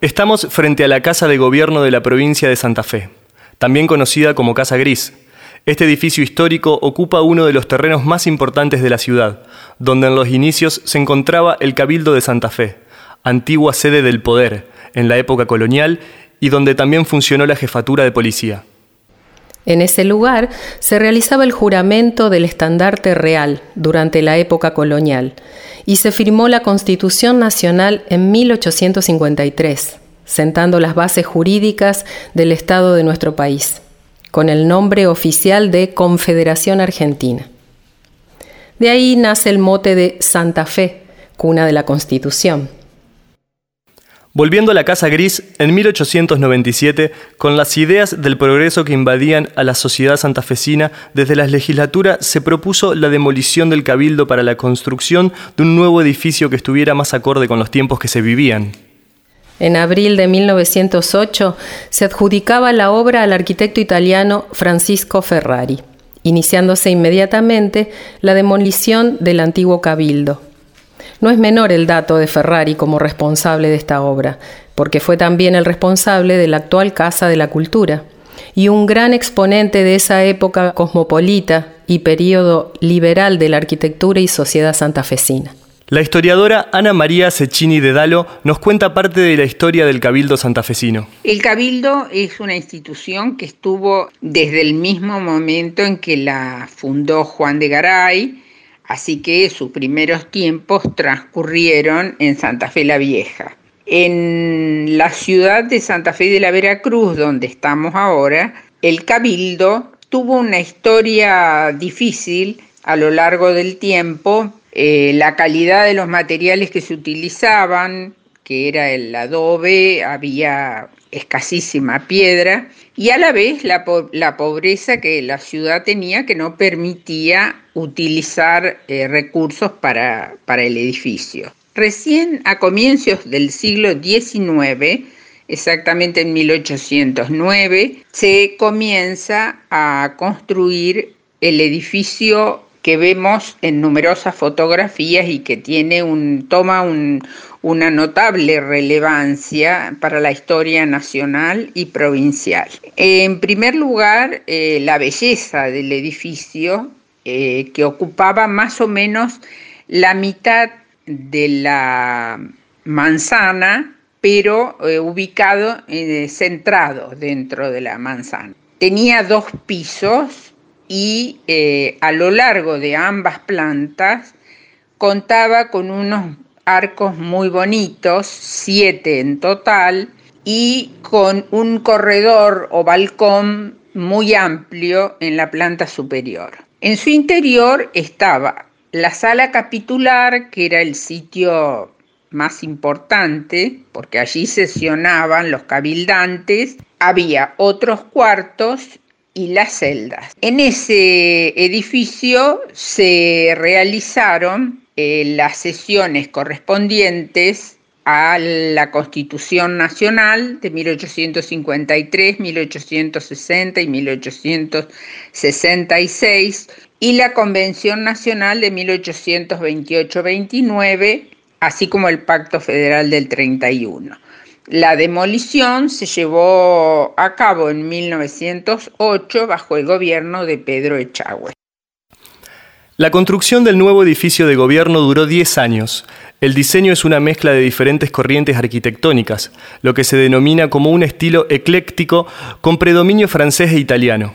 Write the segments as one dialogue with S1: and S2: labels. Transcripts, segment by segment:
S1: Estamos frente a la Casa de Gobierno de la provincia de Santa Fe, también conocida como Casa Gris. Este edificio histórico ocupa uno de los terrenos más importantes de la ciudad, donde en los inicios se encontraba el Cabildo de Santa Fe, antigua sede del poder en la época colonial y donde también funcionó la jefatura de policía.
S2: En ese lugar se realizaba el juramento del estandarte real durante la época colonial y se firmó la Constitución Nacional en 1853, sentando las bases jurídicas del Estado de nuestro país, con el nombre oficial de Confederación Argentina. De ahí nace el mote de Santa Fe, cuna de la Constitución.
S1: Volviendo a la Casa Gris, en 1897, con las ideas del progreso que invadían a la sociedad santafesina, desde la legislatura se propuso la demolición del cabildo para la construcción de un nuevo edificio que estuviera más acorde con los tiempos que se vivían.
S2: En abril de 1908 se adjudicaba la obra al arquitecto italiano Francisco Ferrari, iniciándose inmediatamente la demolición del antiguo cabildo. No es menor el dato de Ferrari como responsable de esta obra, porque fue también el responsable de la actual Casa de la Cultura y un gran exponente de esa época cosmopolita y periodo liberal de la arquitectura y sociedad santafesina.
S1: La historiadora Ana María Cecchini de Dalo nos cuenta parte de la historia del Cabildo santafesino.
S3: El Cabildo es una institución que estuvo desde el mismo momento en que la fundó Juan de Garay, así que sus primeros tiempos transcurrieron en Santa Fe la Vieja. En la ciudad de Santa Fe de la Veracruz, donde estamos ahora, el cabildo tuvo una historia difícil a lo largo del tiempo. Eh, la calidad de los materiales que se utilizaban, que era el adobe, había escasísima piedra y a la vez la, pobreza que la ciudad tenía que no permitía utilizar eh, recursos para, para el edificio. Recién a comienzos del siglo XIX, exactamente en 1809, se comienza a construir el edificio que vemos en numerosas fotografías y que tiene un, toma una notable relevancia para la historia nacional y provincial. En primer lugar, eh, la belleza del edificio, eh, que ocupaba más o menos la mitad de la manzana, pero eh, ubicado, centrado dentro de la manzana. Tenía dos pisos y eh, a lo largo de ambas plantas contaba con unos arcos muy bonitos, siete en total, y con un corredor o balcón muy amplio en la planta superior. En su interior estaba la sala capitular, que era el sitio más importante, porque allí sesionaban los cabildantes, había otros cuartos y las celdas. En ese edificio se realizaron eh, las sesiones correspondientes a la Constitución Nacional de 1853, 1860 y 1866 y la Convención Nacional de 1828-29, así como el Pacto Federal del 31. La demolición se llevó a cabo en 1908 bajo el gobierno de Pedro Echagüe.
S1: La construcción del nuevo edificio de gobierno duró 10 años. El diseño es una mezcla de diferentes corrientes arquitectónicas, lo que se denomina como un estilo ecléctico con predominio francés e italiano.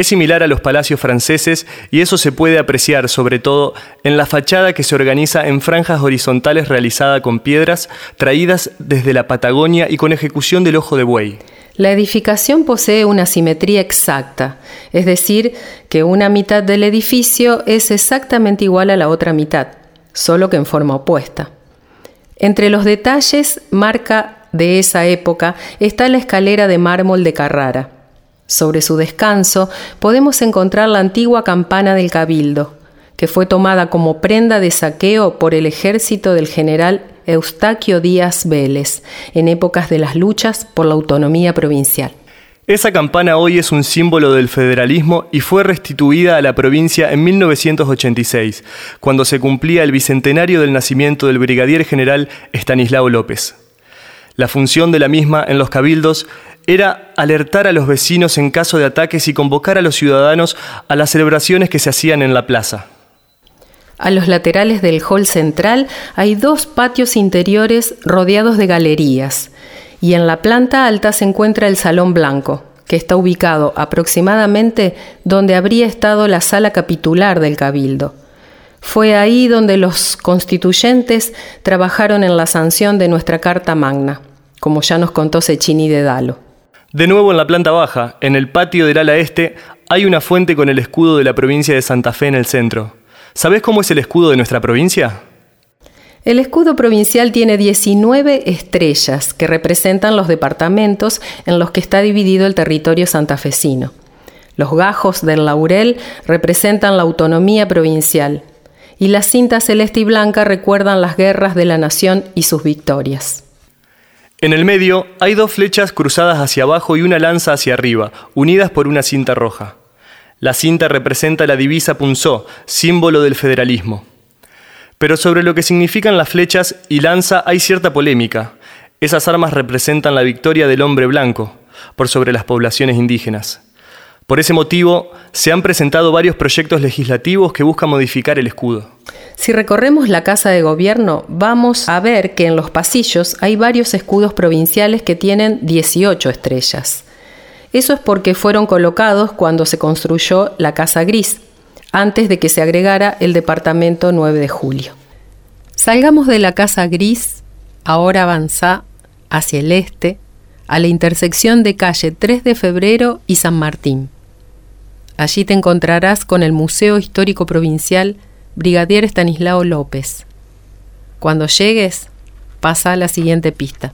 S1: Es similar a los palacios franceses y eso se puede apreciar sobre todo en la fachada que se organiza en franjas horizontales realizada con piedras traídas desde la Patagonia y con ejecución del ojo de buey.
S2: La edificación posee una simetría exacta, es decir, que una mitad del edificio es exactamente igual a la otra mitad, solo que en forma opuesta. Entre los detalles marca de esa época está la escalera de mármol de Carrara sobre su descanso podemos encontrar la antigua campana del cabildo, que fue tomada como prenda de saqueo por el ejército del general Eustaquio Díaz Vélez en épocas de las luchas por la autonomía provincial.
S1: Esa campana hoy es un símbolo del federalismo y fue restituida a la provincia en 1986, cuando se cumplía el bicentenario del nacimiento del brigadier general Estanislao López. La función de la misma en los cabildos era alertar a los vecinos en caso de ataques y convocar a los ciudadanos a las celebraciones que se hacían en la plaza.
S2: A los laterales del hall central hay dos patios interiores rodeados de galerías y en la planta alta se encuentra el Salón Blanco, que está ubicado aproximadamente donde habría estado la sala capitular del Cabildo. Fue ahí donde los constituyentes trabajaron en la sanción de nuestra Carta Magna, como ya nos contó Cecchini de Dalo.
S1: De nuevo en la planta baja, en el patio del ala este, hay una fuente con el escudo de la provincia de Santa Fe en el centro. ¿Sabes cómo es el escudo de nuestra provincia?
S2: El escudo provincial tiene 19 estrellas que representan los departamentos en los que está dividido el territorio santafesino. Los gajos del laurel representan la autonomía provincial y la cinta celeste y blanca recuerdan las guerras de la nación y sus victorias.
S1: En el medio hay dos flechas cruzadas hacia abajo y una lanza hacia arriba, unidas por una cinta roja. La cinta representa la divisa punzó, símbolo del federalismo. Pero sobre lo que significan las flechas y lanza hay cierta polémica. Esas armas representan la victoria del hombre blanco por sobre las poblaciones indígenas. Por ese motivo, se han presentado varios proyectos legislativos que buscan modificar el escudo.
S2: Si recorremos la Casa de Gobierno, vamos a ver que en los pasillos hay varios escudos provinciales que tienen 18 estrellas. Eso es porque fueron colocados cuando se construyó la Casa Gris, antes de que se agregara el Departamento 9 de Julio. Salgamos de la Casa Gris, ahora avanza hacia el este, a la intersección de calle 3 de Febrero y San Martín. Allí te encontrarás con el Museo Histórico Provincial Brigadier Estanislao López. Cuando llegues, pasa a la siguiente pista.